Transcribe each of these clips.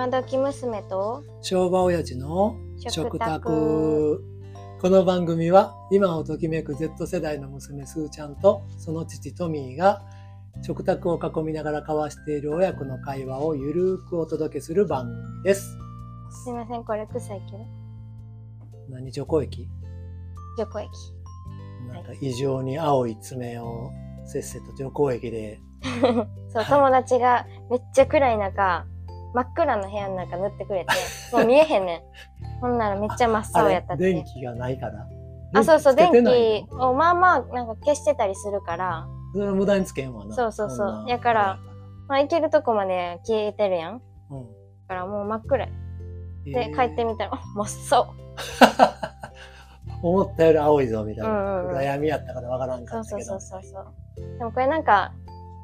今時娘と昭和親父の食食卓。卓この番組は今をときめく Z 世代の娘すーちゃんとその父トミーが食卓を囲みながら交わしている親子の会話をゆるーくお届けする番組です。すいませんこれ臭いけど。何除光液除光液なんか異常に青い爪をせっせと除光液で。そう友達がめっちゃ暗い中真っ暗な部屋の中塗ってくれて もう見えへんねん。ほんならめっちゃ真っ青やったって電気がないから。あそうそう電気の？をまあまあなんか消してたりするから。それは無駄につけんわな。そうそうそう。やからまあ行けるとこまで消えてるやん。だうん。からもう真っ暗でえ。ー帰ってみたらあ真っ青。思ったより青いぞみたいな、うんうんうん。暗闇やったからわからんかったけど。そうそうそうそう。でもこれなんか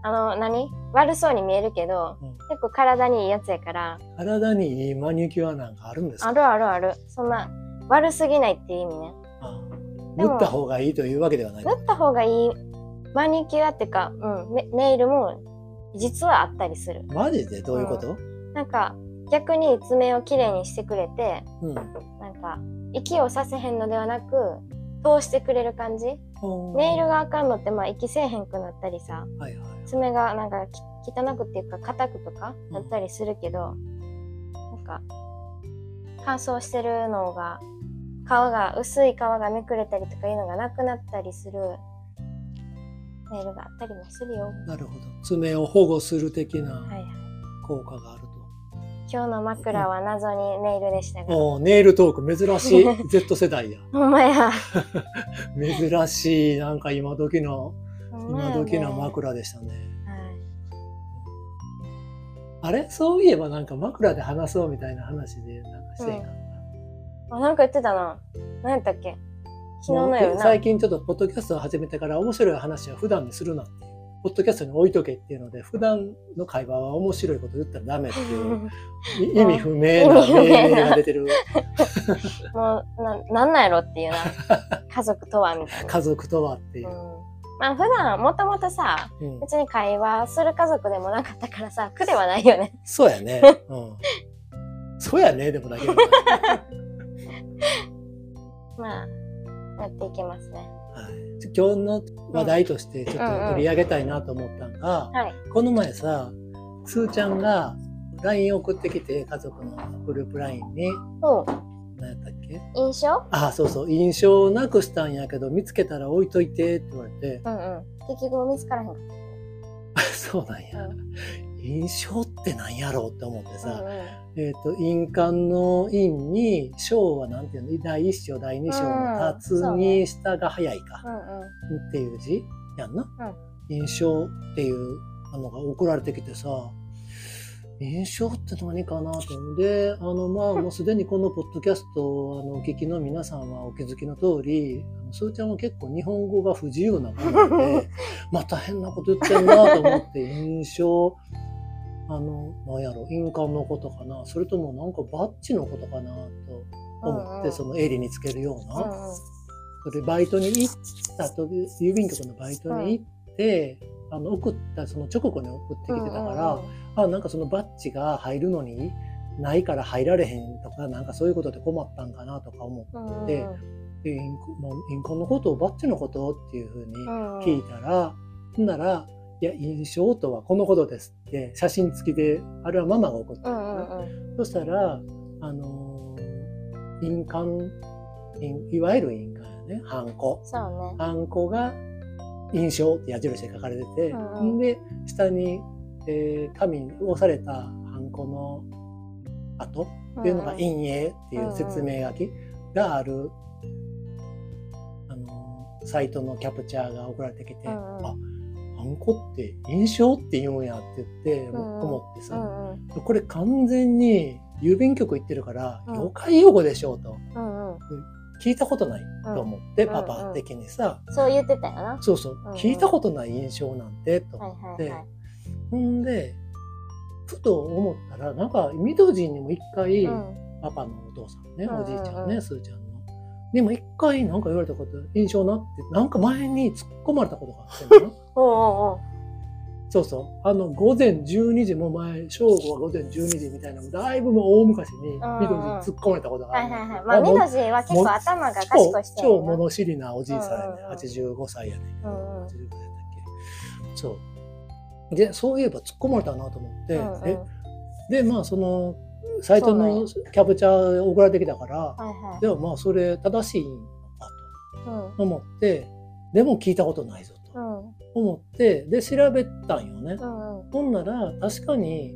あの何？悪そうに見えるけどうん。結構体にいいやつやから。体にいいマニキュアなんかあるんですか？あるあるある。そんな悪すぎないっていう意味ね。あでも塗った方がいいというわけではない。塗った方がいいマニキュアっていうか、うん、めネイルも実はあったりする。マジで？どういうこと、なんか逆に爪をきれいにしてくれてうん。なんか息をさせへんのではなく通してくれる感じ？ネイルがあかんのってまあ息せえへんくなったりさはいはい爪がなんかき汚くっていうか硬くとかなったりするけど、なんか乾燥してるのが皮が薄い皮がめくれたりとかいうのがなくなったりするネイルがあったりもするよ。なるほど。爪を保護する的な。効果があると、今日の枕は謎にネイルでしたが。おーネイルトーク珍しい Z 世代やほんまや。珍しいなんか今時のね今時の枕でしたねはい。あれ？そういえばなんか枕で話そうみたいな話でなんかしてんかった、あ、なんか言ってたな。何やったっけ？昨日の夜な。最近ちょっとポッドキャストを始めてから面白い話は普段にするなっていう。ポッドキャストに置いとけっていうので、普段の会話は面白いこと言ったらダメっていう、い意味不明な命な令が出てる もうな、なんなんやろっていうな。家族とはみたいな。家族とはっていうう。ん。まあ普段もともとさ、うん別に会話する家族でもなかったからさ、苦ではないよね。そうやね。うん。そうやね、でもだけど。まあ、やっていきますね。はい。今日の話題としてちょっと取り上げたいなと思ったのが、はい。この前さ、すーちゃんが LINE 送ってきて、家族のグループ LINE に、おう何やったっけ？印象？あ、そうそう、印象をなくしたんやけど、見つけたら置いといてって言われて、うんうん。結局見つからへんかっ そうなんや。印象って何やろうって思ってた。さ、うんうんえっ、と、印鑑の印に、章はなんていうの、第一章、第二章の立つに下が早いか、うんうん。っていう字？やんな？印象っていうのが送られてきてさ、印象って何かなって思うで、あの、まあ、もうすでにこのポッドキャストを、あの、お聞きの皆さんはお気づきの通り、すーちゃんは結構日本語が不自由な子なので、また変なこと言ってんなと思って、印象、あの、なんやろ、印鑑のことかな、それともなんかバッジのことかなと思って、その襟につけるような。それでバイトに行ったと、郵便局のバイトに行って、あの、送った、その直後に送ってきてたから、あ、なんかそのバッジが入るのにないから入られへんとか、なんかそういうことで困ったんかなとか思って、うんで、インコもうインコのことをバッジのことっていうふうにうん。聞いたら、ほんなら、いや、印象とはこのことですって、写真付きで、あれはママが送ったそしたら、あのー印鑑、印いわゆる印鑑やね、ハンコ。そうね。ハンコが印象って矢印で書かれてて、うんうん。で、下に、えー紙に押されたハンコの跡っていうのが陰影っていう説明書きがある、あのーサイトのキャプチャーが送られてきて、うんうん。あ、ハンコって印象って言うんやって言って、うん。うんう思ってさ、んうん。これ完全に郵便局行ってるから、うん。業界用語でしょうと。うんうん。聞いたことないと思って、うんパパ的にさ、そう言ってたよな。そうそう、うんうん。聞いたことない印象なんて、とはい思って、はいはい。ほんで、ふと思ったら、なんか、ミドジンにも一回、うん。パパのお父さんね、うんうんうん。おじいちゃんね、すーちゃんの。でも一回なんか言われたこと、印象なって、なんか前に突っ込まれたことがあってんな。お うおうおうそうそう。あの、午前12時も前、正午は午前12時みたいなのだいぶもう大昔に、うんうん緑に突っ込まれたことがある。はいはいはい。まあ、みどじは結構頭が賢いして超るな。物知りなおじいさんやね、うんうんうん85歳やね、うんうん85歳だったっけそうでそういえば突っ込まれたなと思って、うんうんえ？でまあそのサイトのキャプチャー送られてきたからはいはい。でもまあそれ正しいのかうん。と思ってでも聞いたことないぞとうん。思ってで調べたんよね、うんうん。ほんなら確かに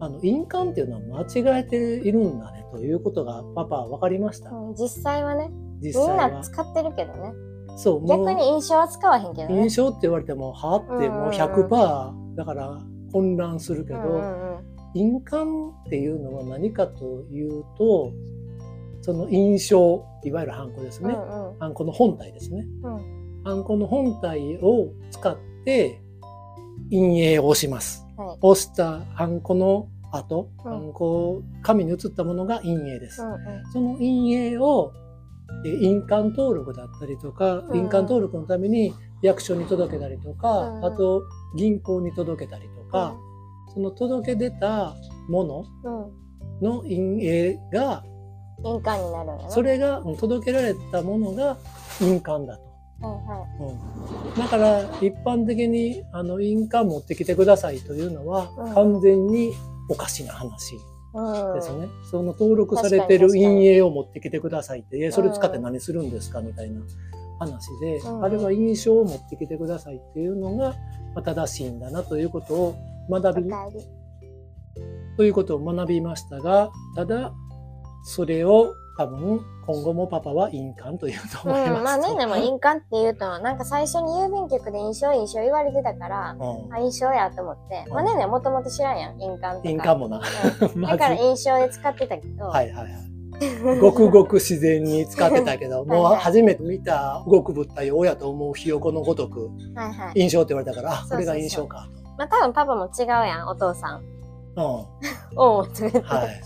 あの印鑑っていうのは間違えているんだねということがパパ分かりました、うん実際はね、実みんな使ってるけどね。そう逆に印象は使わへんけどね。印象って言われてもはってもう100%だから混乱するけど、うんうんうん印鑑っていうのは何かというとその印象いわゆるハンコですね、うんハンコの本体ですね。うん。ハンコの本体を使って印影を押します。はい。押したハンコの後、うん。ハンコ紙に移ったものが印影です、うんうん。その印影をえ印鑑登録だったりとか、うん。印鑑登録のために役所に届けたりとか、うん。あと銀行に届けたりとか、その届け出たものの印影が印鑑になるん。それがうん届けられたものが印鑑だと。はいはうんだから一般的にあの印鑑持ってきてくださいというのはうん完全におかしな話い。うんですね。その登録されてる確かに確かに印影を持ってきてくださいって、えそれ使って何するんですかみたいな話で、うんあれは印象を持ってきてくださいっていうのがまあ正しいんだなということを学び。ということを学びましたが、ただ、それを多分今後もパパは印鑑というとうん、思います。まあみんなも印鑑って言うと、なんか最初に郵便局で印象印象言われてたから、うんあ、印象やと思って。まあねねもともと知らんやん、印鑑とか。印鑑もな。うんだから 印象で使ってたけど、はいはいはい。ごくごく自然に使ってたけど、も うはいはい初めて見た動く物体を親と思うひよこのごとくはいはい。印象って言われたから、あ、そうそうそうこれが印象かまあ多分パパも違うやん、お父さん。と。おう、とか言ってうん。はい。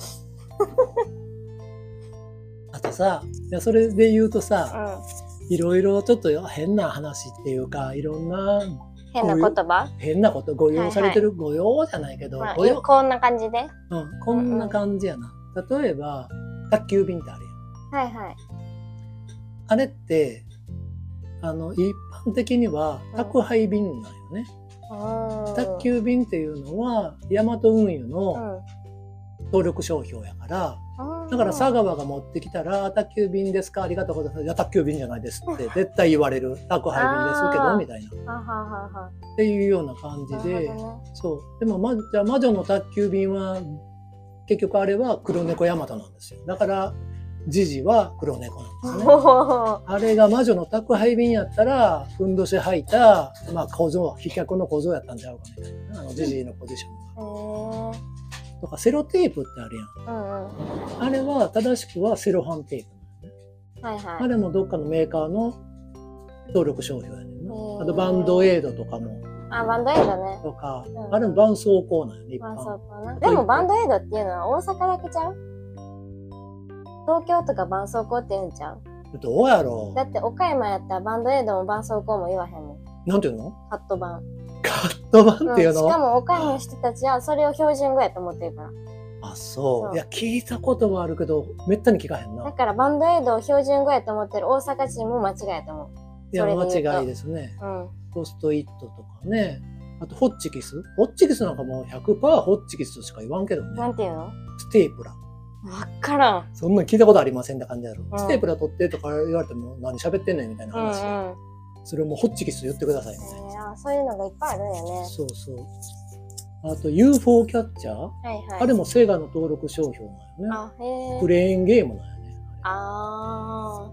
あとさ、いやそれで言うとさ、いろいろちょっと変な話っていうか、いろんなうん。変な言葉？変なこと、ご用されてる、ご用じゃないけど、まあご用、こんな感じで？うん、こんな感じやな。例えば、宅急便ってあるやん。はいはい。あれって、あの、一般的には宅配便なんよね。うん宅急便っていうのは、ヤマト運輸うのん。登録商標やから、うんだから佐川が持ってきたら、宅急便ですかありがとうございます。いや、宅急便じゃないですって絶対言われる。宅配便ですけど、みたいな。っていうような感じなでねそう。でも、ま、じゃあ魔女の宅急便は、結局あれは黒猫ヤマトなんですよ。だから、ジジは黒猫なんですね。お あれが魔女の宅配便やったら、ふんどし履いた、まあ、小僧、飛脚の小僧やったんちゃうかみたいな。あの、ジジイのポジションが。とか、セロテープってあるやん。うんうん。あれは、正しくはセロハンテープ。はいはい。あれもどっかのメーカーの登録商標やねんな。あと、バンドエイドとかも、あ、バンドエイドね。とかう、んあれも絆創膏なんよね、一般。かな。でもバンドエイドっていうのは大阪だけちゃう？東京とか絆創膏って言うんちゃう？どうやろだって岡山やったらバンドエイドも絆創膏も言わへんもん。うなんていうの？カット版。カット版っていううん、の、しかも岡山の人たちはそれを標準語やと思ってるから。あ、そう。そういや、聞いたことはあるけど、めったに聞かへんな。だからバンドエイドを標準語やと思ってる大阪人も間違いやと思う。いや、間違いですね。うん。ポストイットとかね。あと、ホッチキス？ホッチキスなんかもう100%ホッチキスとしか言わんけどね。なんていうの？ステープラ。わからん。そんなん聞いたことありませんって感じやろ。うんステープラ取ってとか言われても何喋ってんねんみたいなうんうん。話。えそれをもうホッチキス言ってくださいみたいな。ー、あそういうのがいっぱいあるんやね。そうそう。あと UFO キャッチャー、はいはい。あれもセガの登録商標なんよね。あ、へえク。レーンゲームなんよね。あ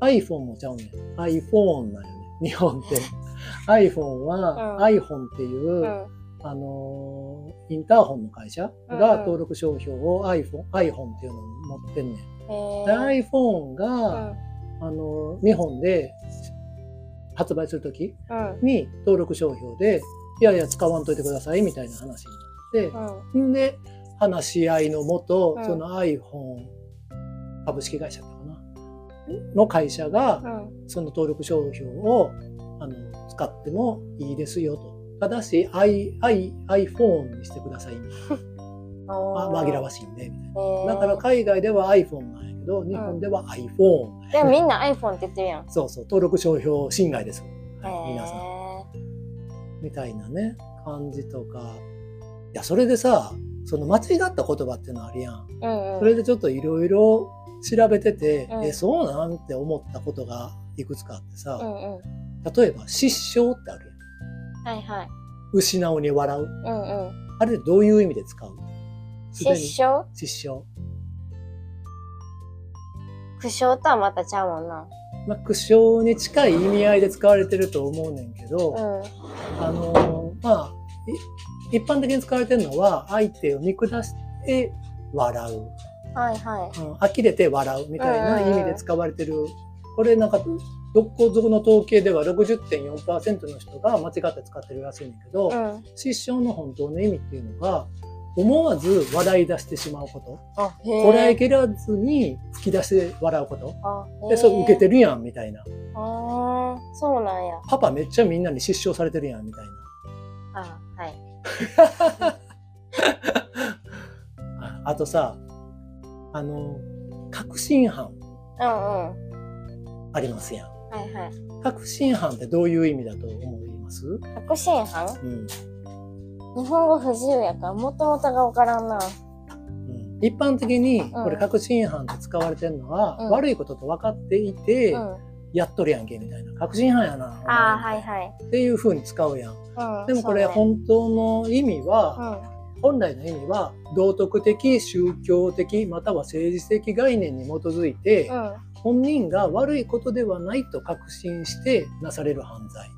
iPhone もちゃうねん。iPhone なんよね。日本って。iPhone は、うん iPhone っていう、ー。うん。あのーインターホンの会社が登録商標を iPhone、iPhone っていうのを持ってんねん。で iPhone うが、ん。あのー日本で発売するときうん。に登録商標で、いやいや使わんといてくださいみたいな話になって、うん。んで、話し合いのもと、うんその iPhone 株式会社かなの会社が、うん。その登録商標をあの使ってもいいですよと。ただし I, I, iPhone にしてくださいみたいな。あ紛らわしいんで、みたいな。だから海外では iPhone なんやけど、日本では iPhone。でもみんな iPhone って言ってるやん。そうそう、登録商標侵害です。はい、皆さん。みたいなね、感じとか。いや、それでさ、その間違った言葉っていうのあるやん。うんうん、それでちょっといろいろ調べてて、うん、え、そうなん？って思ったことがいくつかあってさ、うんうん、例えば失笑ってある？はいはい。失うに笑う。うんうん、あれどういう意味で使う？失笑？失笑。苦笑とはまたちゃうもんな。まあ、苦笑に近い意味合いで使われてると思うねんけど、うん、あのまあ一般的に使われてるのは相手を見下して笑う。はいはい。うん、呆れて笑うみたいな意味で使われてる。これなんか、どこぞの統計では60.4%の人が間違って使ってるらしいんだけど、うん、失笑の本当の意味っていうのが、思わず笑い出してしまうこと。こらえきらずに吹き出して笑うこと。で、そう受けてるやん、みたいな。ああ、そうなんや。パパめっちゃみんなに失笑されてるやん、みたいな。あはい。あとさ、あの、確信犯。うんうん。ありますやん。はいはい。確信犯ってどういう意味だと思います？確信犯うん。日本語不自由やから、もともとがわからんな。一般的にこれ確信犯で使われてるのは、うん、悪いことと分かっていて、うん、やっとるやんけみたいな。確信犯やな。あ、はいはい、っていうふうに使うやん、うん、でもこれ本当の意味は、本来の意味は道徳的宗教的または政治的概念に基づいて、本人が悪いことではないと確信してなされる犯罪。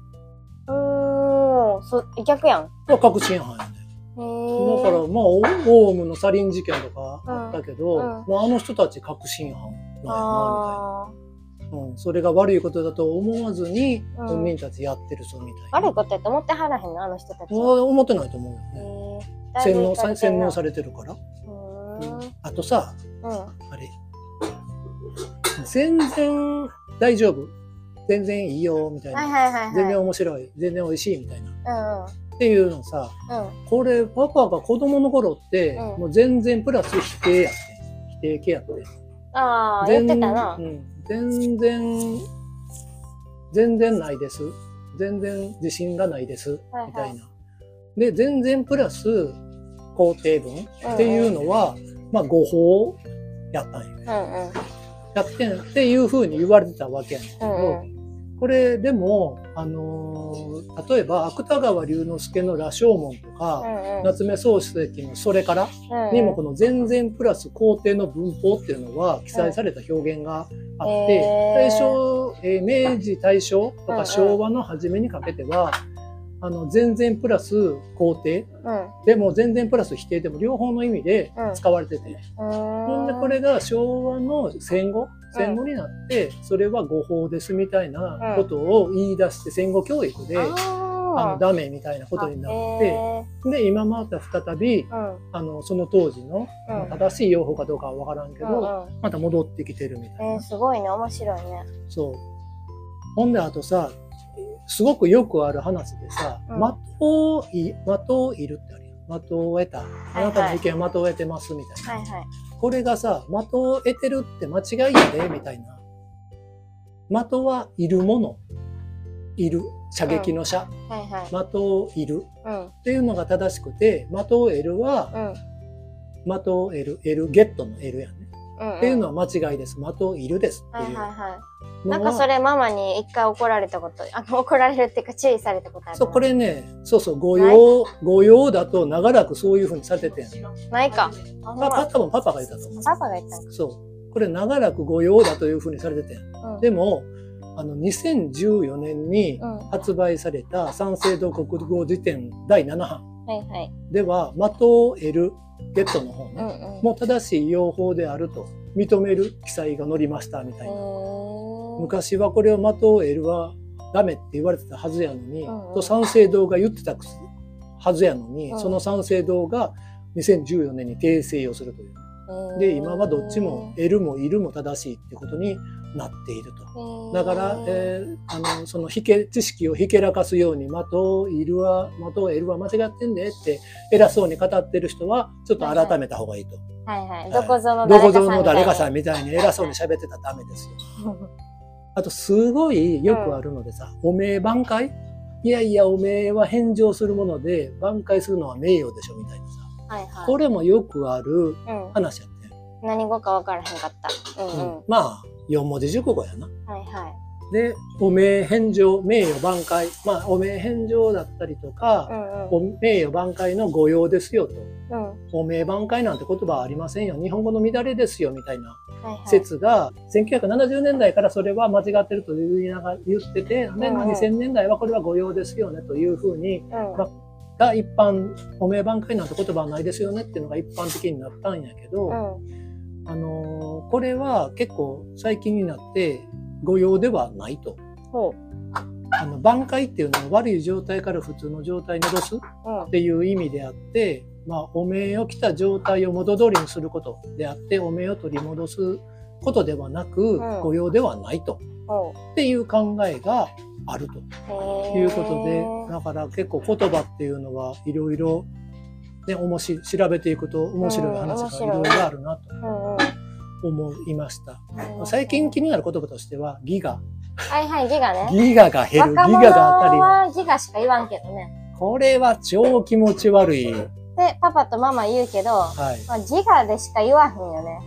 うんそ逆やん。確信犯やね。だからまあオウムのサリン事件とかあったけど、うんうん、まあ、あの人たち確信犯なんやなみたいな。うん、それが悪いことだと思わずに本人たちやってるぞみたいな。悪いことやと思ってはらへんのあの人たちは。思ってないと思うよね。洗脳さ洗脳されてるから。あとさ、あれ 全然大丈夫。全然いいよみたいな、全然面白い。全然美味しいみたいな、っていうのさ、これパパが子供の頃って、もう全然プラス否定やって否定系やってああ言ってたな、うん、全然全然ないです。全然自信がないです、みたいな。で全然プラス肯定文っていうのは、まあ誤報やったんよ、うんうん、やってんっていうふうに言われてたわけやねんけど、うんうん。これでも、あのー、例えば芥川龍之介の羅生門とか、うんうん、夏目漱石のそれからにもこの全然プラス肯定の文法っていうのは記載された表現があって、うん、大正、えー、明治大正とか昭和の初めにかけては、あの全然プラス肯定、うん、でも全然プラス否定でも両方の意味で使われてて、うん、ほんでこれが昭和の戦後戦後になって、それは誤報ですみたいなことを言い出して戦後教育で、あのダメみたいなことになってで今また再び、あのその当時の、正しい用法かどうかは分からんけど、また戻ってきてるみたいな。えー、すごいね。面白いね。そう。ほんであとさすごくよくある話でさ、うん、的をい、的をいるってあるよ。的を得た。あなたの意見は的を得てますみたいな。はいはい、これがさ、的を得てるって間違いやで、みたいな。的はいるもの。いる。射撃の射。うんはいはい、的をいる、うん、っていうのが正しくて、的を得るは、的を得る、得る、ゲットの得るやんね。うんうん、っていうのは間違いです。的をいるですっていう。はいはいはいなんかそれママに一回怒られたこと、あの怒られるっていうか注意されたことある。そう、これね、そうそう、御用、御用だと長らくそういうふうにされててないか。パパ、多分パパが言ったと思う。パパが言ったんそう。これ長らく御用だというふうにされてて、うん、でも、あの、2014年に発売された三省堂国語辞典第7版。では、的を得るゲットの方ね、うんうん、もう正しい用法であると認める記載が載りましたみたいな。昔はこれを的を得るはダメって言われてたはずやのに、うんうん、と三省堂が言ってたはずやのに、うん、その三省堂が2014年に訂正をするという。で今はどっちも得るもいるも正しいってことになっていると。だから、えーあのそのひけ知識をひけらかすように「的をいるは的を得るは間違ってんで」って偉そうに語ってる人はちょっと改めた方がいいと。はいはい。いどこぞの誰かさんぞの誰かさんみみたいに偉そうに喋ってたらダメですよ。あとすごいよくあるのでさ、おめえ挽回？いやいやおめえは返上するもので挽回するのは名誉でしょみたいなさはいはい。これもよくあるうん。話やってん、何語か分からへんかった。うんうん。まあ四文字熟語やな。はいはい。でおめえ返上名誉挽回まあおめえ返上だったりとかう、んうん。お名誉挽回の御用ですよと。うん。おめえ挽回なんて言葉はありませんよ。日本語の乱れですよみたいなはいはい。説が1970年代からそれは間違ってると言いながら言ってて、でうんうん2000年代はこれは御用ですよねというふうにうん。まが一般おめえ挽回なんて言葉はないですよねっていうのが一般的になったんやけど、うん。あのーこれは結構最近になって御用ではないと。ほあの挽回っていうのは悪い状態から普通の状態に戻すっ。ていう意味であって、まあ、お面を着た状態を元通りにすることであってお面を取り戻すことではなく、ん。御用ではないと。ほっていう考えがあると。いうことで、だから結構言葉っていうのはいろいろね面白い調べていくと面白い話がい。ろいろあるなと。思いました。うん最近気になる言葉としてはギガはいはい、ギガね。ギガが減るギガが当たり前はギガしか言わんけどね。これは超気持ち悪い。で、パパとママ言うけど、はい。まあ、ギガでしか言わへんよね。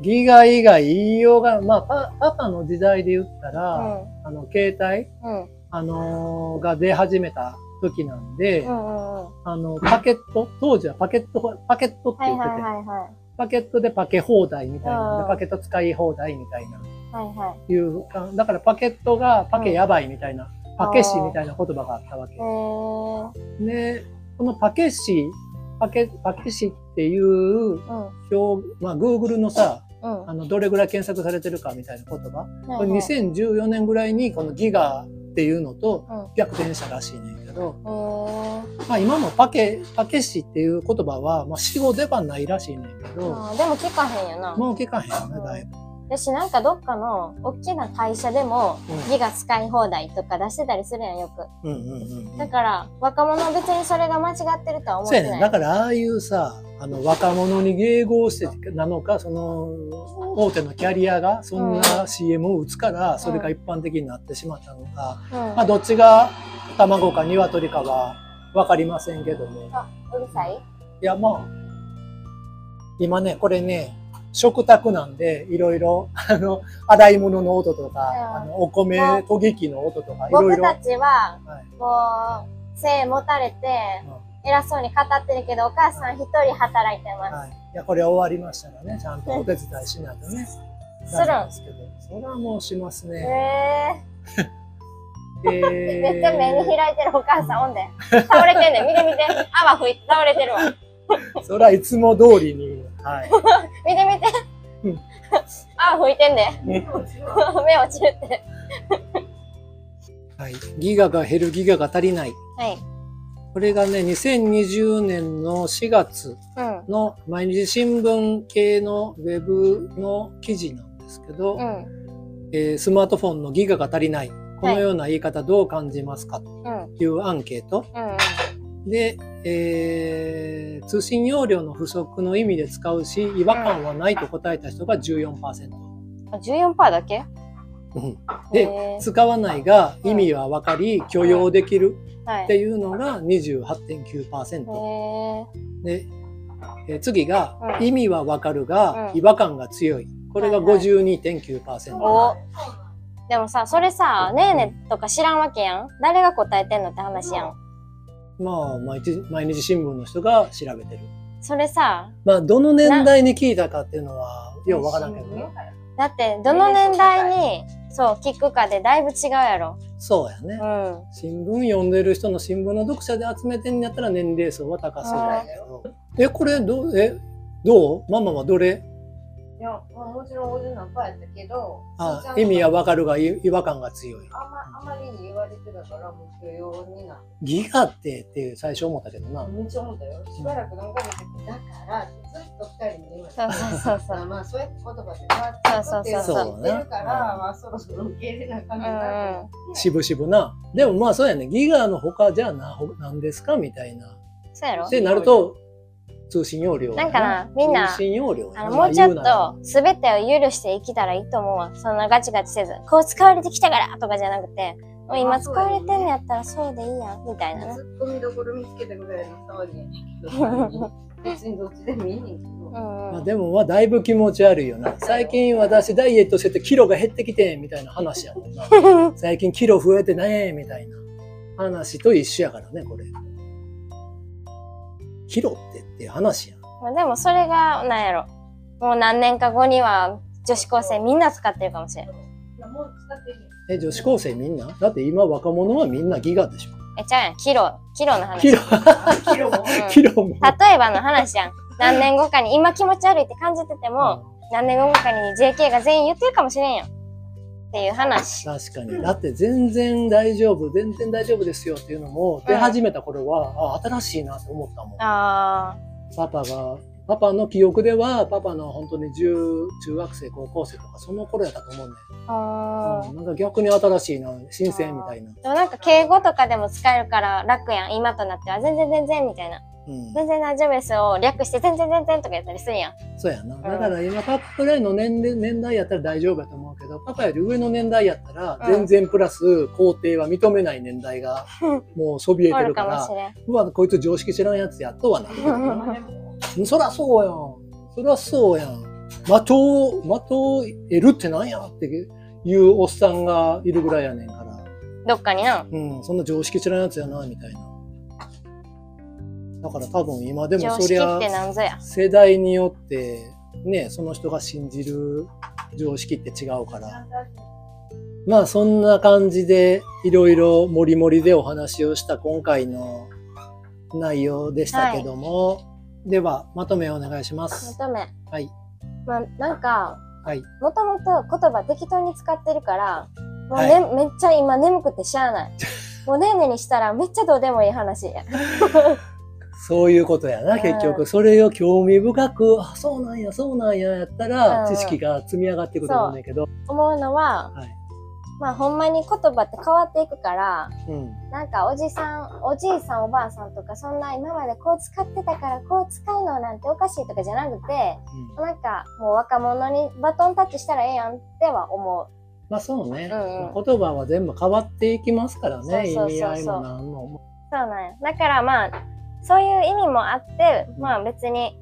ギガ以外言いようが、まあ、パパパの時代で言ったうら、ん。あの、携帯、うん。あのーが出始めた時なんで、うんうんうん。あの、パケット、当時はパケット、パケットってはい言ってて、はいはいはい。パケットでパケ放題みたいなパケット使い放題みたいな、はいはい。いう、あだからパケットがパケやばいみたいな、パケシみたいな言葉があったわけ。で、このパケシ、パケ、パケシっていううん。表、まあ、Google のさ、うん。あの、どれぐらい検索されてるかみたいな言葉。これはいはい2014年ぐらいにこのギガっていうのとうん。逆転したらしいねんけど。まあ今もパケ、パケシっていう言葉は、まあ死語ではないらしいねんけど、でも聞かへんよな。もう聞かへんよね、だいぶ。私なんかどっかの大きな会社でもうんギガ使い放題とか出してたりするやんよく。だから若者は別にそれが間違ってるとは思っそうやね。だからああいうさ、あの若者に迎合してなのか、その大手のキャリアがそんな CM を打つから、それが一般的になってしまったのか、うん。まあどっちが卵か鶏かはわかりませんけども。あ、うるさい？いや、まあ、今ね、これね、食卓なんで、いろいろ、あの、洗い物の音とか、うんあのお米研ぎ器の音とか、いろいろ。僕たちははい。もう背持たれて偉そうに語ってるけどお母さん一人働いてます。はい。いや、これ終わりましたらね、ちゃんとお手伝いしないとね。するん？ですけど、それはもうしますへね。え えー、めっちゃ目に開いてるお母さんおんで。倒れてんねん。見て見て。泡吹いて倒れてるわ。それはいつも通りに、はい。見て見てうん。泡吹いてんで。ね目落ちるって。はい。ギガが減る、ギガが足りない。はい。これがね、2020年の4月うん。の毎日新聞系のウェブの記事なんですけど、うん。えースマートフォンのギガが足りない。このような言い方どう感じますか？とうん。いうアンケート。うん。で、えー通信容量の不足の意味で使うし、違和感はないと答えた人が14%。あ14%だけ？うんへで、ー使わないが意味は分かり、許容できるはい。っていうのが28.9%。へで、えー次が、うん意味は分かるが、うん違和感が強い。これがはいはい52.9%。おでもさ、それさ、ねえねえとか知らんわけやん。誰が答えてんのって話やん。まあ毎日、毎日新聞の人が調べてる。それさ、まあ、どの年代に聞いたかっていうのは、ようわからんけどね。だってどの年代にそう聞くかでだいぶ違うやろ。そうやねう。ん。新聞読んでる人の新聞の読者で集めてんやったら年齢層は高そうだけど。え、これどう、え、どう？ママはどれ？いや、まあ、もちろん50何パーやったけど、あ意味はわかるがい違和感が強い。あまあまりに言われてたから、もう許容になっギガってって最初思ったけどなて。。めっちゃ思ったよ。しばらく何ヶ月かだから、ずっと二人に言われそうそうそうそうまあ まあ、そうやって言葉で変わっていくっていうのを知ってるから、まあ、そろそろ受け入れなあかんな。しぶしぶな。でもまあそうやね。ギガの他じゃあな、ほなんですか？みたいな。そうやろ？でなると、通信容量や。なんかなみんな通信容量やなあのもうちょっと全てを許して生きたらいいと思うわ。そんなガチガチせず、こう使われてきたからとかじゃなくて、もう今使われてんのやったらそうでいいやん、みたいなね。ツッコミどころ見つけたぐらいの騒ぎやねんけど。別にどっちでもいいねんけど。うんまあ、でもまあだいぶ気持ち悪いよな。最近私ダイエットしててキロが減ってきてみたいな話やもんな。最近キロ増えてねみたいな話と一緒やからね、これ。キロってっていう話やん。まあでもそれが、なんやろ。もう何年か後には女子高生みんな使ってるかもしれん。いえ、女子高生みんな？だって今若者はみんなギガでしょ。え、ちゃうやん。キロ、キロの話。キロ、キロも？うん キロも？例えばの話やん。何年後かに、今気持ち悪いって感じてても、何年後かに JK が全員言ってるかもしれんやん。っていう話。確かに。だって全然大丈夫、全然大丈夫ですよっていうのも出始めた頃は、あ、新しいなって思ったもん。あパパが、パパの記憶では、パパの本当に中中学生、高校生とか、その頃やったと思うね。ー。あーうんなんか逆に新しいな、新鮮みたいな。でもなんか敬語とかでも使えるから楽やん。今となっては全然全然みたいな。うん。全然大丈夫ですを略して全然全然とかやったりするやん。そうやな。だから今、パパぐらいの年齢年代やったら大丈夫やと思うけど、パパより上の年代やったら、うん全然プラス肯定は認めない年代が、もうそびえておるるか、から。うわ、こいつ常識知らんやつやとはなるけそらそうやん。そらそうやん。的を、的を得るってなんやっていうおっさんがいるぐらいやねんから。どっかにな。うん、そんな常識知らんやつやな、みたいな。だから多分今でもそりゃ。世代によってね、その人が信じる常識って違うから。まあそんな感じでいろいろもりもりでお話をした今回の内容でしたけども、ではまとめをお願いします。求め。はい。まあ、なんか、はい。もともと言葉適当に使ってるから、もうはね、めっちゃ今眠くてしゃあない。もうねんねにしたらめっちゃどうでもいい話や。そういうことやな、うん結局。それを興味深く、あ、そうなんや、そうなんや、やったら、うん知識が積み上がっていくと思うんだけど。思うのは、はい。まあほんまに言葉って変わっていくから、うん。なんかおじさん、おじいさんおばあさんとかそんな今までこう使ってたからこう使うのなんておかしいとかじゃなくて、うんなんかもう若者にバトンタッチしたらええやんっては思う。まあそうね、うんうん言葉は全部変わっていきますからね、そうそうそうそう意味合いもなんも。そうなんや。だからまあ、そういう意味もあって、まあ別に、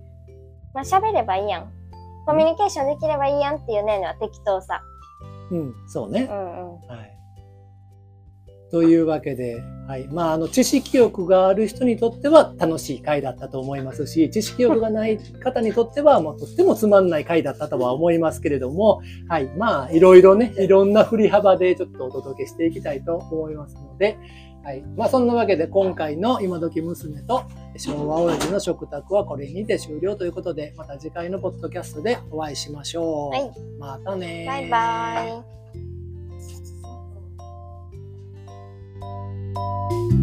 まあ喋ればいいやん。コミュニケーションできればいいやんっていうねのは適当さ。うん、そうね。うんうん。はい。というわけで、はい。まあ、あの、知識欲がある人にとっては楽しい回だったと思いますし、知識欲がない方にとっては、もうとってもつまんない回だったとは思いますけれども、はい。まあ、いろいろね、いろんな振り幅でちょっとお届けしていきたいと思いますので、はい。まあそんなわけで今回の今時娘と昭和親父の食卓はこれにて終了ということで、また次回のポッドキャストでお会いしましょう。はい、またねバイバイ。